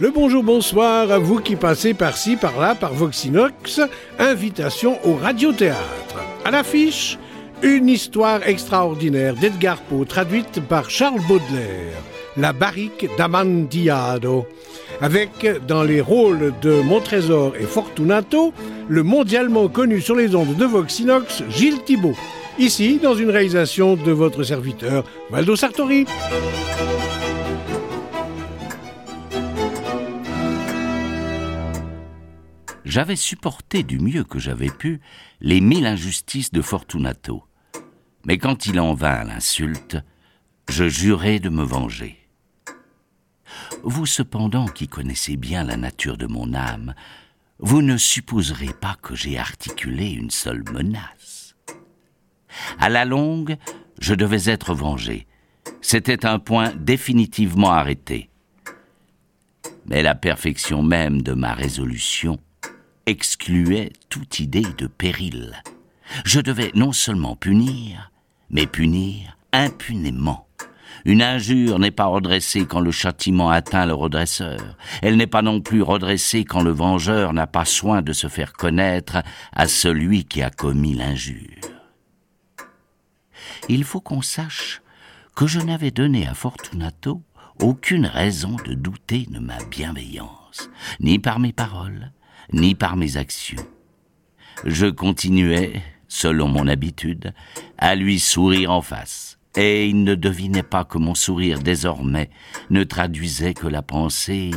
Le bonjour, bonsoir à vous qui passez par-ci, par-là, par Voxinox. Invitation au radiothéâtre. À l'affiche, une histoire extraordinaire d'Edgar Poe, traduite par Charles Baudelaire. La barrique d'Amontillado. Avec, dans les rôles de Montrésor et Fortunato, le mondialement connu sur les ondes de Voxinox, Gilles Thibault. Ici, dans une réalisation de votre serviteur, Valdo Sartori. J'avais supporté du mieux que j'avais pu les mille injustices de Fortunato. Mais quand il en vint à l'insulte, je jurai de me venger. Vous cependant qui connaissez bien la nature de mon âme, vous ne supposerez pas que j'ai articulé une seule menace. À la longue, je devais être vengé. C'était un point définitivement arrêté. Mais la perfection même de ma résolution excluait toute idée de péril. Je devais non seulement punir, mais punir impunément. Une injure n'est pas redressée quand le châtiment atteint le redresseur. Elle n'est pas non plus redressée quand le vengeur n'a pas soin de se faire connaître à celui qui a commis l'injure. Il faut qu'on sache que je n'avais donné à Fortunato aucune raison de douter de ma bienveillance, ni par mes paroles, ni par mes actions. Je continuais, selon mon habitude, à lui sourire en face, et il ne devinait pas que mon sourire désormais ne traduisait que la pensée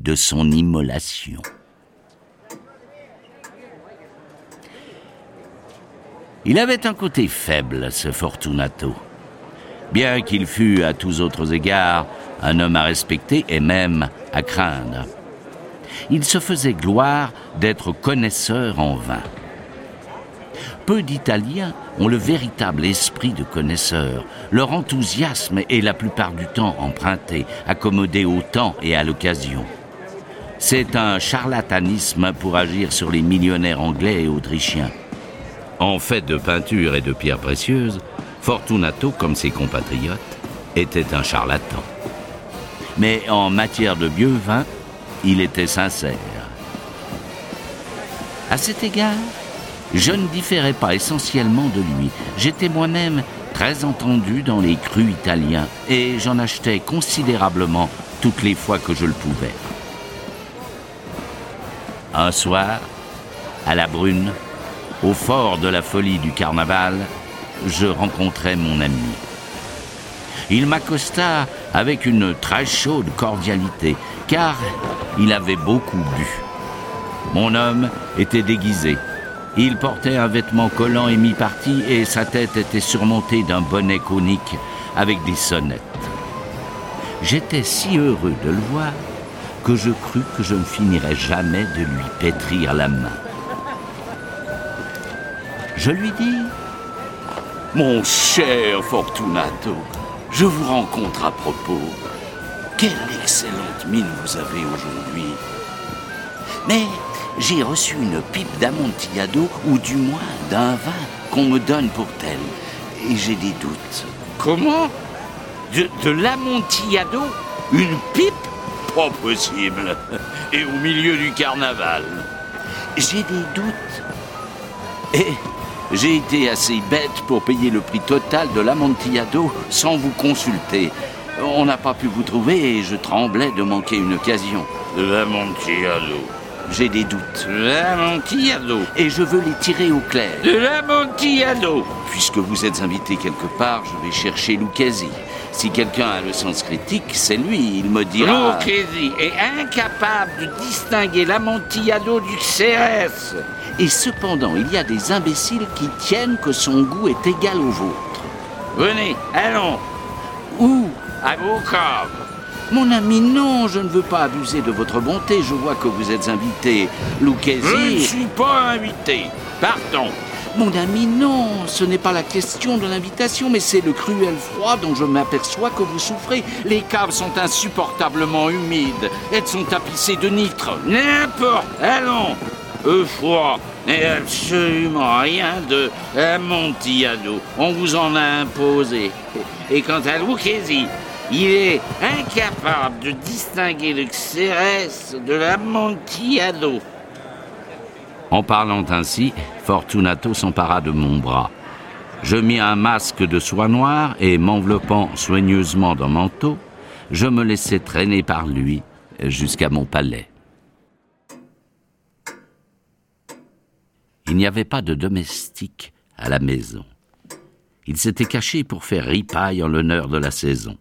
de son immolation. Il avait un côté faible, ce Fortunato. Bien qu'il fût à tous autres égards un homme à respecter et même à craindre il se faisait gloire d'être connaisseur en vin. Peu d'Italiens ont le véritable esprit de connaisseur. Leur enthousiasme est la plupart du temps emprunté, accommodé au temps et à l'occasion. C'est un charlatanisme pour agir sur les millionnaires anglais et autrichiens. En fait de peinture et de pierres précieuses, Fortunato, comme ses compatriotes, était un charlatan. Mais en matière de vieux vin, il était sincère. À cet égard, je ne différais pas essentiellement de lui. J'étais moi-même très entendu dans les crus italiens et j'en achetais considérablement toutes les fois que je le pouvais. Un soir, à la brune, au fort de la folie du carnaval, je rencontrai mon ami. Il m'accosta avec une très chaude cordialité, car il avait beaucoup bu. Mon homme était déguisé. Il portait un vêtement collant et mi-parti et sa tête était surmontée d'un bonnet conique avec des sonnettes. J'étais si heureux de le voir que je crus que je ne finirais jamais de lui pétrir la main. Je lui dis Mon cher Fortunato, je vous rencontre à propos. Quelle excellente mine vous avez aujourd'hui. Mais j'ai reçu une pipe d'amontillado, ou du moins d'un vin qu'on me donne pour tel. Et j'ai des doutes. Comment? De, de l'amontillado? Une pipe? Pas possible. Et au milieu du carnaval. J'ai des doutes. Et j'ai été assez bête pour payer le prix total de l'amontillado sans vous consulter. On n'a pas pu vous trouver et je tremblais de manquer une occasion. De l'amontillado. J'ai des doutes. De l'amontillado. Et je veux les tirer au clair. De l'amontillado. Puisque vous êtes invité quelque part, je vais chercher Lucchesi. Si quelqu'un a le sens critique, c'est lui, il me dira... Lucchesi est incapable de distinguer l'amontillado du CRS. Et cependant, il y a des imbéciles qui tiennent que son goût est égal au vôtre. Venez, allons. Où À. Mon ami, non, je ne veux pas abuser de votre bonté. Je vois que vous êtes invité. Lucchesi... Je ne suis pas invité. Partons. Mon ami, non, ce n'est pas la question de l'invitation, mais c'est le cruel froid dont je m'aperçois que vous souffrez. Les caves sont insupportablement humides. Elles sont tapissées de nitre. N'importe. Allons. Le froid absolument rien de amontillado. On vous en a imposé. Et quant à Lucchesi, Il est incapable de distinguer le Xérès de l'Amontillado. En parlant ainsi, Fortunato s'empara de mon bras. Je mis un masque de soie noire et, m'enveloppant soigneusement d'un manteau, je me laissai traîner par lui jusqu'à mon palais. Il n'y avait pas de domestique à la maison. Il s'était caché pour faire ripaille en l'honneur de la saison.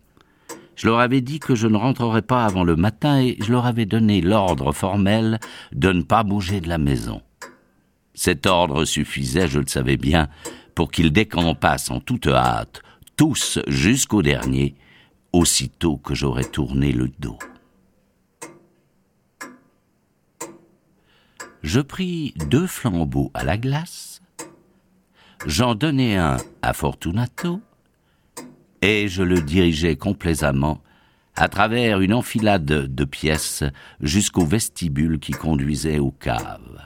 Je leur avais dit que je ne rentrerais pas avant le matin et je leur avais donné l'ordre formel de ne pas bouger de la maison. Cet ordre suffisait, je le savais bien, pour qu'ils décampassent en toute hâte, tous jusqu'au dernier, aussitôt que j'aurais tourné le dos. Je pris deux flambeaux à la glace, j'en donnai un à Fortunato, et je le dirigeai complaisamment à travers une enfilade de pièces jusqu'au vestibule qui conduisait aux caves.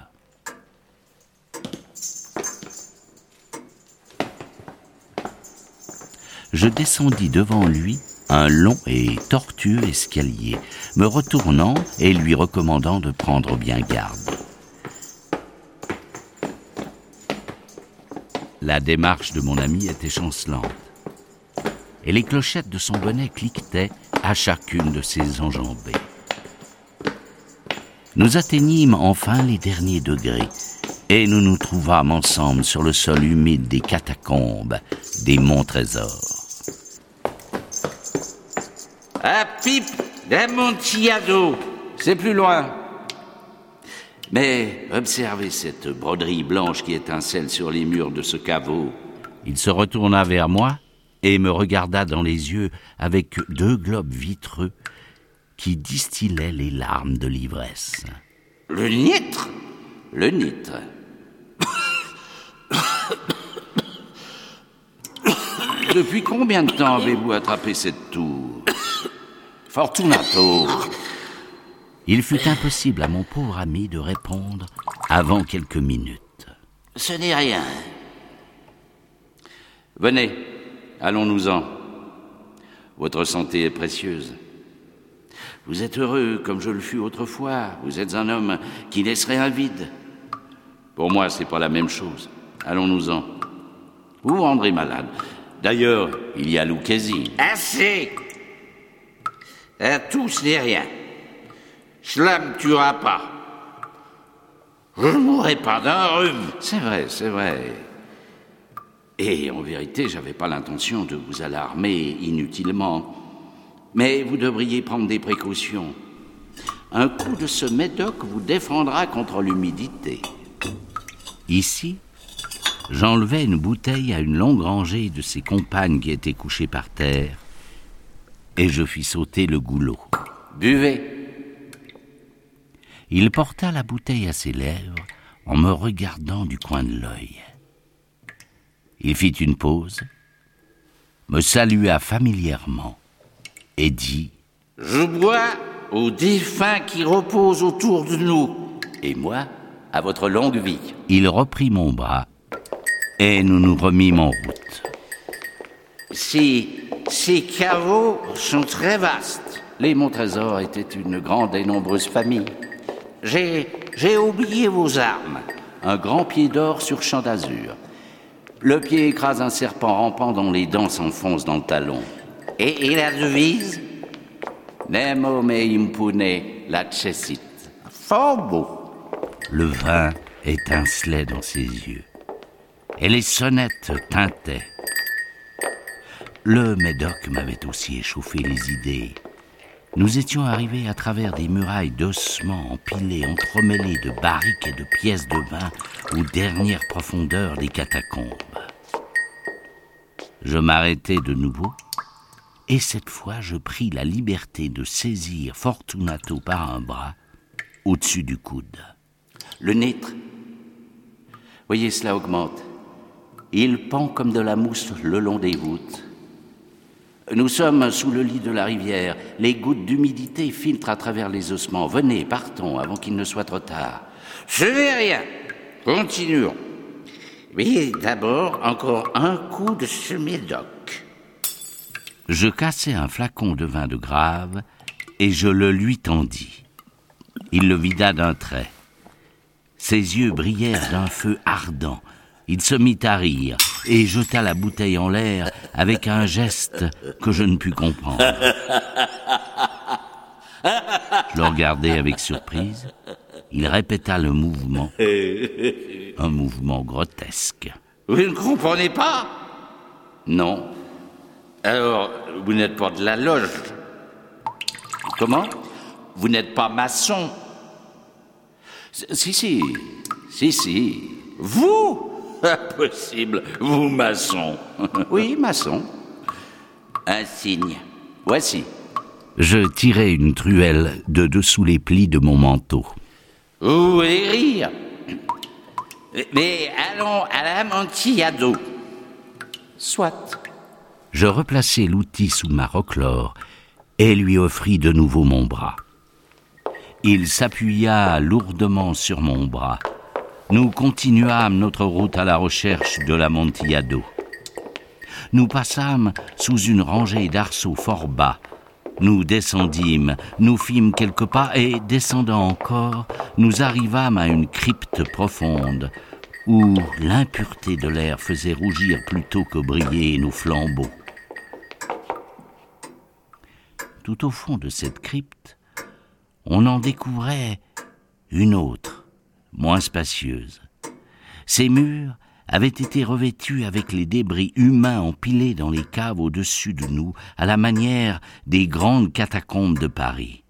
Je descendis devant lui un long et tortueux escalier, me retournant et lui recommandant de prendre bien garde. La démarche de mon ami était chancelante, et les clochettes de son bonnet cliquetaient à chacune de ses enjambées. Nous atteignîmes enfin les derniers degrés, et nous nous trouvâmes ensemble sur le sol humide des catacombes des monts trésors. À Pipe d'Amontillado, c'est plus loin. Mais observez cette broderie blanche qui étincelle sur les murs de ce caveau. Il se retourna vers moi et me regarda dans les yeux avec deux globes vitreux qui distillaient les larmes de l'ivresse. Le nitre? Le nitre. Depuis combien de temps avez-vous attrapé cette tour? Fortunato. Il fut impossible à mon pauvre ami de répondre avant quelques minutes. Ce n'est rien. Venez, allons-nous-en. Votre santé est précieuse. Vous êtes heureux comme je le fus autrefois. Vous êtes un homme qui laisserait un vide. Pour moi, c'est pas la même chose. Allons-nous-en. Vous vous rendrez malade. D'ailleurs, il y a Lucchesi. Assez à tous n'est rien. Cela ne me tuera pas. Je ne mourrai pas d'un rhume. C'est vrai, c'est vrai. Et en vérité, j'avais pas l'intention de vous alarmer inutilement. Mais vous devriez prendre des précautions. Un coup de ce médoc vous défendra contre l'humidité. Ici, j'enlevai une bouteille à une longue rangée de ses compagnes qui étaient couchées par terre et je fis sauter le goulot. Buvez. Il porta la bouteille à ses lèvres en me regardant du coin de l'œil. Il fit une pause, me salua familièrement et dit Je bois aux défunts qui reposent autour de nous, et moi à votre longue vie. Il reprit mon bras et nous nous remîmes en route. Si ces caveaux sont très vastes. Les Montrésors étaient une grande et nombreuse famille. J'ai, j'ai oublié vos armes. Un grand pied d'or sur champ d'azur. Le pied écrase un serpent rampant dont les dents s'enfoncent dans le talon. Et, et la devise Nemo me impune la chessit. Fort beau. Le vin étincelait dans ses yeux. Et les sonnettes tintaient. Le Médoc m'avait aussi échauffé les idées. Nous étions arrivés à travers des murailles d'ossements empilés, entremêlés de barriques et de pièces de vin aux dernières profondeurs des catacombes. Je m'arrêtai de nouveau, et cette fois je pris la liberté de saisir Fortunato par un bras au-dessus du coude. Le nitre. Voyez, cela augmente. Il pend comme de la mousse le long des voûtes. Nous sommes sous le lit de la rivière. Les gouttes d'humidité filtrent à travers les ossements. Venez, partons avant qu'il ne soit trop tard. Je n'ai rien. Continuons. Mais d'abord, encore un coup de ce médoc. Je cassai un flacon de vin de grave et je le lui tendis. Il le vida d'un trait. Ses yeux brillèrent d'un feu ardent. Il se mit à rire et jeta la bouteille en l'air avec un geste que je ne pus comprendre. Je le regardai avec surprise. Il répéta le mouvement, un mouvement grotesque. Vous ne comprenez pas? Non. Alors, vous n'êtes pas de la loge. Comment? Vous n'êtes pas maçon Si, si, si, si. Vous? Impossible, vous maçon. oui, maçon. Un signe. Voici. Je tirai une truelle de dessous les plis de mon manteau. Vous voulez rire Mais allons à l'amontillado. Soit. Je replaçai l'outil sous ma roquelaure et lui offris de nouveau mon bras. Il s'appuya lourdement sur mon bras. Nous continuâmes notre route à la recherche de l'amontillado. Nous passâmes sous une rangée d'arceaux fort bas. Nous descendîmes, nous fîmes quelques pas et, descendant encore, nous arrivâmes à une crypte profonde où l'impureté de l'air faisait rougir plutôt que briller nos flambeaux. Tout au fond de cette crypte, on en découvrait une autre, moins spacieuse. Ces murs avaient été revêtus avec les débris humains empilés dans les caves au-dessus de nous, à la manière des grandes catacombes de Paris.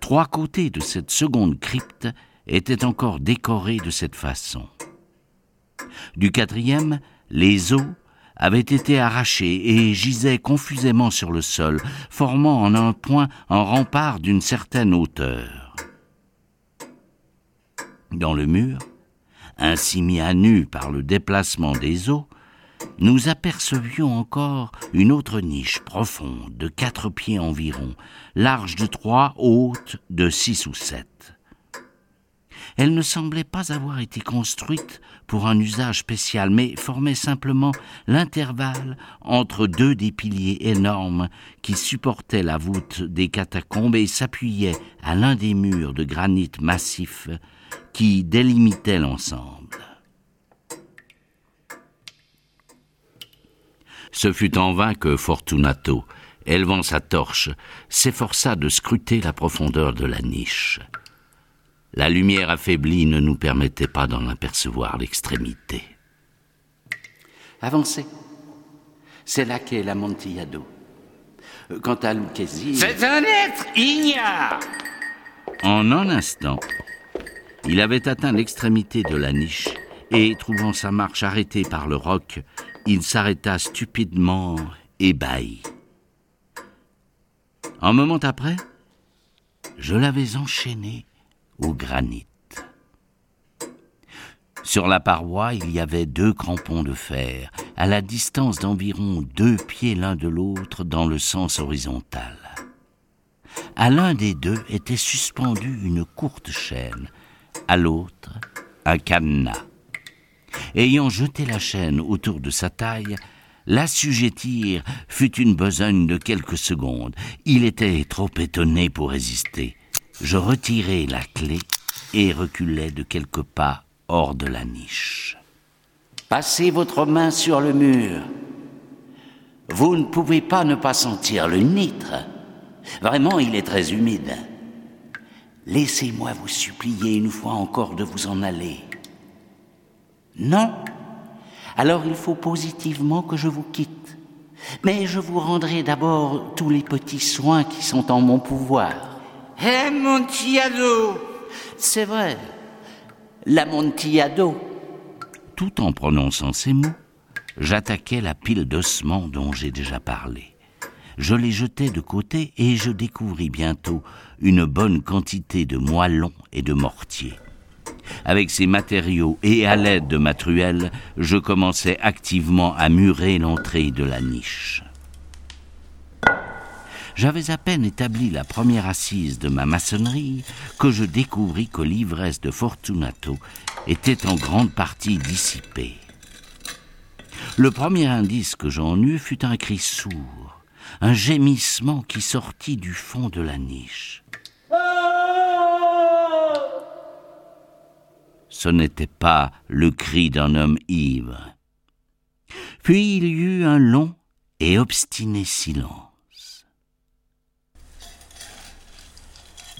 Trois côtés de cette seconde crypte étaient encore décorés de cette façon. Du quatrième, les os avaient été arrachés et gisaient confusément sur le sol, formant en un point un rempart d'une certaine hauteur. Dans le mur, ainsi mis à nu par le déplacement des eaux, nous apercevions encore une autre niche profonde de quatre pieds environ, large de trois, haute de six ou sept. Elle ne semblait pas avoir été construite pour un usage spécial, mais formait simplement l'intervalle entre deux des piliers énormes qui supportaient la voûte des catacombes et s'appuyaient à l'un des murs de granit massif qui délimitait l'ensemble. Ce fut en vain que Fortunato, élevant sa torche, s'efforça de scruter la profondeur de la niche. La lumière affaiblie ne nous permettait pas d'en apercevoir l'extrémité. Avancez. C'est là qu'est l'Amontillado. Quant à Lucchesi... C'est un être ignare En un instant, il avait atteint l'extrémité de la niche et, trouvant sa marche arrêtée par le roc, il s'arrêta stupidement ébahi. Un moment après, je l'avais enchaîné au granit. Sur la paroi, il y avait deux crampons de fer, à la distance d'environ deux pieds l'un de l'autre dans le sens horizontal. À l'un des deux était suspendue une courte chaîne, à l'autre un cadenas. Ayant jeté la chaîne autour de sa taille, l'assujettir fut une besogne de quelques secondes. Il était trop étonné pour résister. Je retirai la clé et reculai de quelques pas hors de la niche. Passez votre main sur le mur. Vous ne pouvez pas ne pas sentir le nitre. Vraiment, il est très humide. Laissez-moi vous supplier une fois encore de vous en aller. Non Alors il faut positivement que je vous quitte. Mais je vous rendrai d'abord tous les petits soins qui sont en mon pouvoir. Amontillado C'est vrai, l'amontillado. Tout en prononçant ces mots, j'attaquai la pile d'ossements dont j'ai déjà parlé. Je les jetai de côté et je découvris bientôt une bonne quantité de moellons et de mortiers. Avec ces matériaux et à l'aide de ma truelle, je commençai activement à murer l'entrée de la niche. J'avais à peine établi la première assise de ma maçonnerie que je découvris que l'ivresse de Fortunato était en grande partie dissipée. Le premier indice que j'en eus fut un cri sourd, un gémissement qui sortit du fond de la niche. Ce n'était pas le cri d'un homme ivre. Puis il y eut un long et obstiné silence.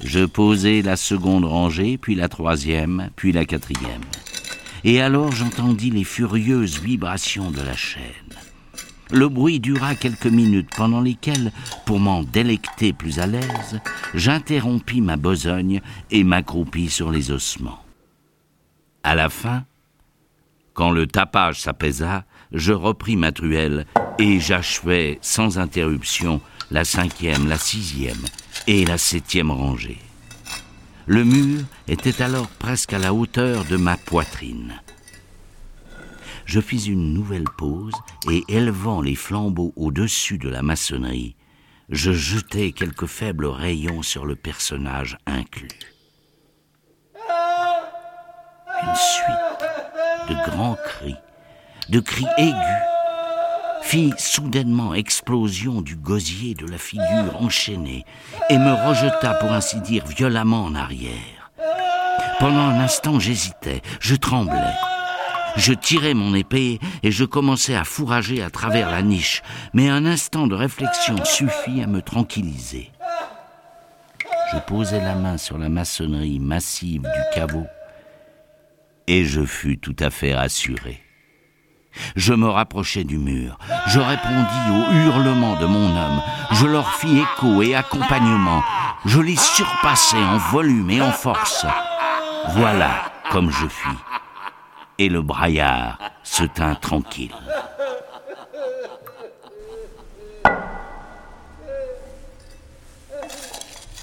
Je posai la seconde rangée, puis la troisième, puis la quatrième. Et alors j'entendis les furieuses vibrations de la chaîne. Le bruit dura quelques minutes pendant lesquelles, pour m'en délecter plus à l'aise, j'interrompis ma besogne et m'accroupis sur les ossements. À la fin, quand le tapage s'apaisa, je repris ma truelle et j'achevai sans interruption la cinquième, la sixième et la septième rangée. Le mur était alors presque à la hauteur de ma poitrine. Je fis une nouvelle pause et élevant les flambeaux au-dessus de la maçonnerie, je jetai quelques faibles rayons sur le personnage inclus. Une suite de grands cris de cris aigus, fit soudainement explosion du gosier de la figure enchaînée et me rejeta, pour ainsi dire, violemment en arrière. Pendant un instant, j'hésitais, je tremblais. Je tirai mon épée et je commençai à fourrager à travers la niche, mais un instant de réflexion suffit à me tranquilliser. Je posai la main sur la maçonnerie massive du caveau et je fus tout à fait rassuré. Je me rapprochai du mur. Je répondis aux hurlements de mon homme. Je leur fis écho et accompagnement. Je les surpassai en volume et en force. Voilà comme je fis. Et le braillard se tint tranquille.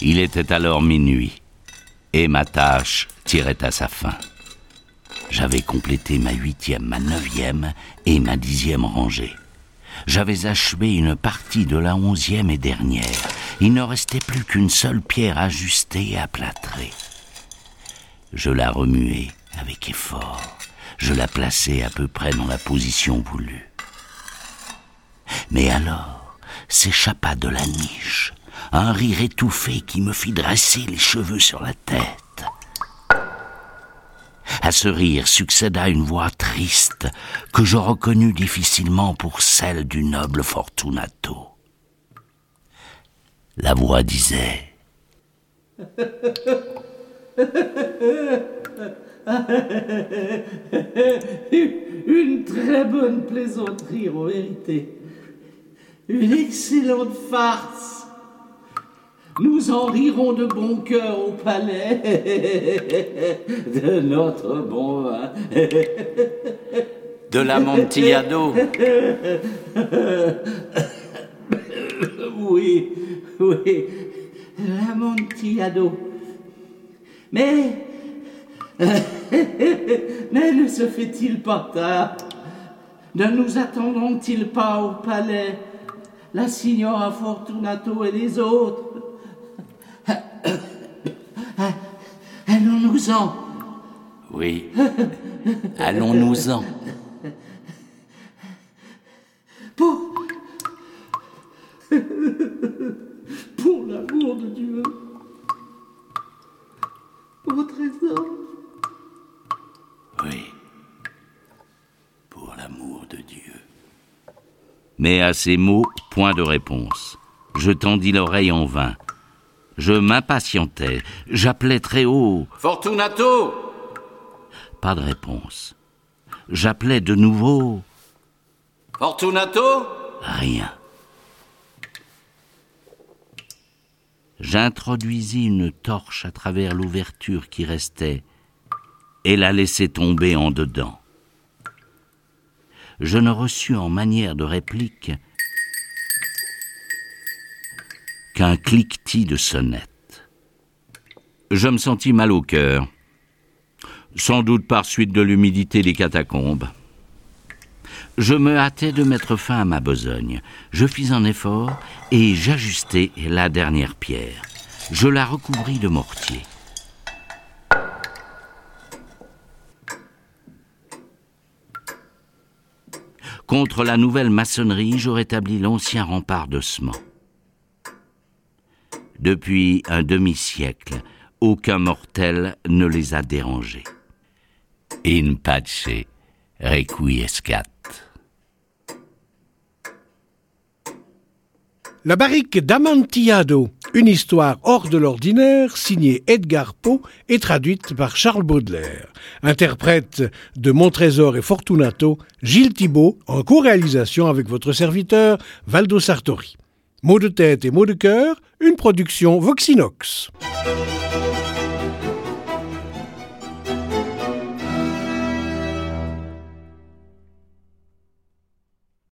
Il était alors minuit, et ma tâche tirait à sa fin. J'avais complété ma huitième, ma neuvième et ma dixième rangée. J'avais achevé une partie de la onzième et dernière. Il ne restait plus qu'une seule pierre ajustée et aplâtrée. Je la remuai avec effort. Je la plaçai à peu près dans la position voulue. Mais alors s'échappa de la niche un rire étouffé qui me fit dresser les cheveux sur la tête. À ce rire succéda une voix triste que je reconnus difficilement pour celle du noble Fortunato. La voix disait Une très bonne plaisanterie en vérité. Une excellente farce. Nous en rirons de bon cœur au palais de notre bon vin. De l'amontillado. Oui, oui, l'amontillado. Mais, mais ne se fait-il pas tard Ne nous attendons-ils pas au palais la signora Fortunato et les autres Allons-nous-en. Oui, allons-nous-en. Pour... Pour l'amour de Dieu. Pour trésor. Oui, pour l'amour de Dieu. Mais à ces mots, point de réponse. Je tendis l'oreille en vain. Je m'impatientais, j'appelais très haut. Fortunato Pas de réponse. J'appelais de nouveau. Fortunato Rien. J'introduisis une torche à travers l'ouverture qui restait et la laissai tomber en dedans. Je ne reçus en manière de réplique qu'un cliquetis de sonnette. Je me sentis mal au cœur, sans doute par suite de l'humidité des catacombes. Je me hâtais de mettre fin à ma besogne. Je fis un effort et j'ajustai la dernière pierre. Je la recouvris de mortier. Contre la nouvelle maçonnerie, je rétablis l'ancien rempart de Depuis un demi-siècle, aucun mortel ne les a dérangés. In pace requiescat. La barrique d'Amontillado, une histoire hors de l'ordinaire, signée Edgar Poe et traduite par Charles Baudelaire. Interprète de Montrésor et Fortunato, Gilles Thibault, en co-réalisation avec votre serviteur Valdo Sartori. Mots de tête et mots de cœur, une production Voxinox.